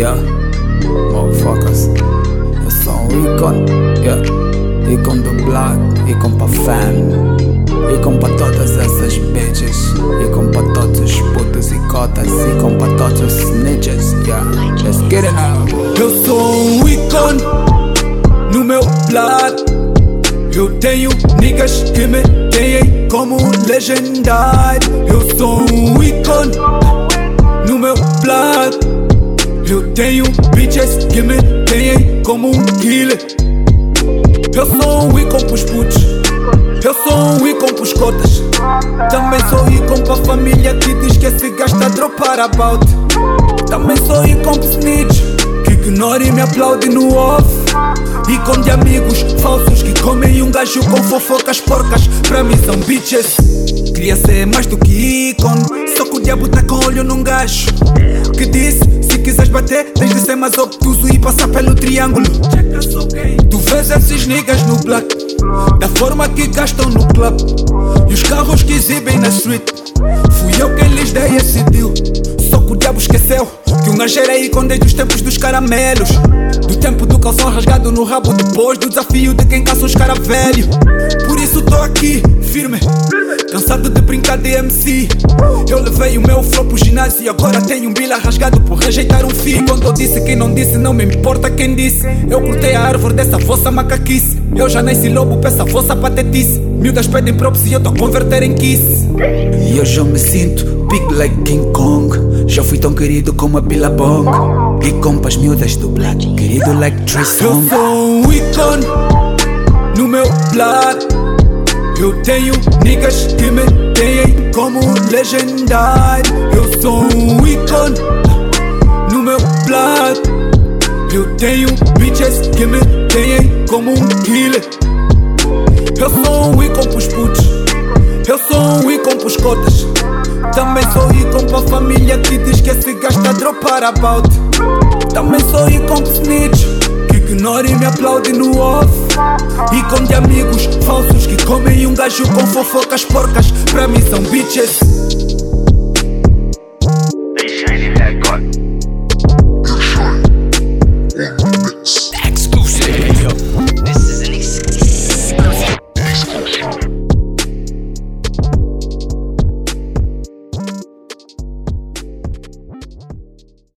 Yeah, motherfuckers. Eu sou um ícone, yeah. Ícone do blood, ícone pra fam. Ícone pra todas essas bitches. Ícone pra todos os putos e cotas. Ícone pra todos os snitches, yeah. Let's get it now. Eu sou um ícone no meu blood. Eu tenho niggas que me têm como legendário. Eu sou um ícone no meu blood. Eu tenho bitches que me têm como um killer. Eu sou um ícone pros putos. Eu sou um ícone pros cotas. Também sou ícone pra família que diz que esse gasta a dropar about. Também sou ícone pro snitch que ignora e me aplaude no off. Ícone de amigos falsos que comem um gajo com fofocas porcas. Pra mim são bitches. Queria ser mais do que ícone. Só que o diabo tá com olho num gajo. Que disse: se bater, tens de ser mais obtuso e passar pelo triângulo. Tu vês esses niggas no black. Da forma que gastam no club. E os carros que exibem na street. Fui eu que lhes dei esse deal. Só que o diabo esqueceu que um gajo era ícone desde os tempos dos caramelos. Do tempo do calção rasgado no rabo, depois do desafio de quem caça os cara velho. Por isso tô aqui, firme. Cansado de brincar de MC. Eu levei o meu flow pro ginásio e agora tenho um bila rasgado por rejeitar um fio. Quando eu disse quem não disse, não me importa quem disse. Eu cortei a árvore dessa vossa macaquice. Eu já nasci lobo pra essa vossa patetice. Miúdas pedem props e eu tô a converter em kiss. E eu me sinto big like King Kong. Já fui tão querido como a Billabong. E compas miúdas do black, querido like Trey Eu sou um ícone no meu blood. Eu tenho niggas que me têm como legendário. Eu sou um ícone no meu blood. Eu tenho bitches que me têm como um killer. Eu sou um ícone pros putos. Eu sou um ícone pros cotas. Também sou ícone pra família que diz que esse gasta a dropar about. Também sou ícone pro snitch ignora e me aplaude no off. Ícone de amigos falsos que comem um gajo com fofocas porcas. Pra mim são bitches.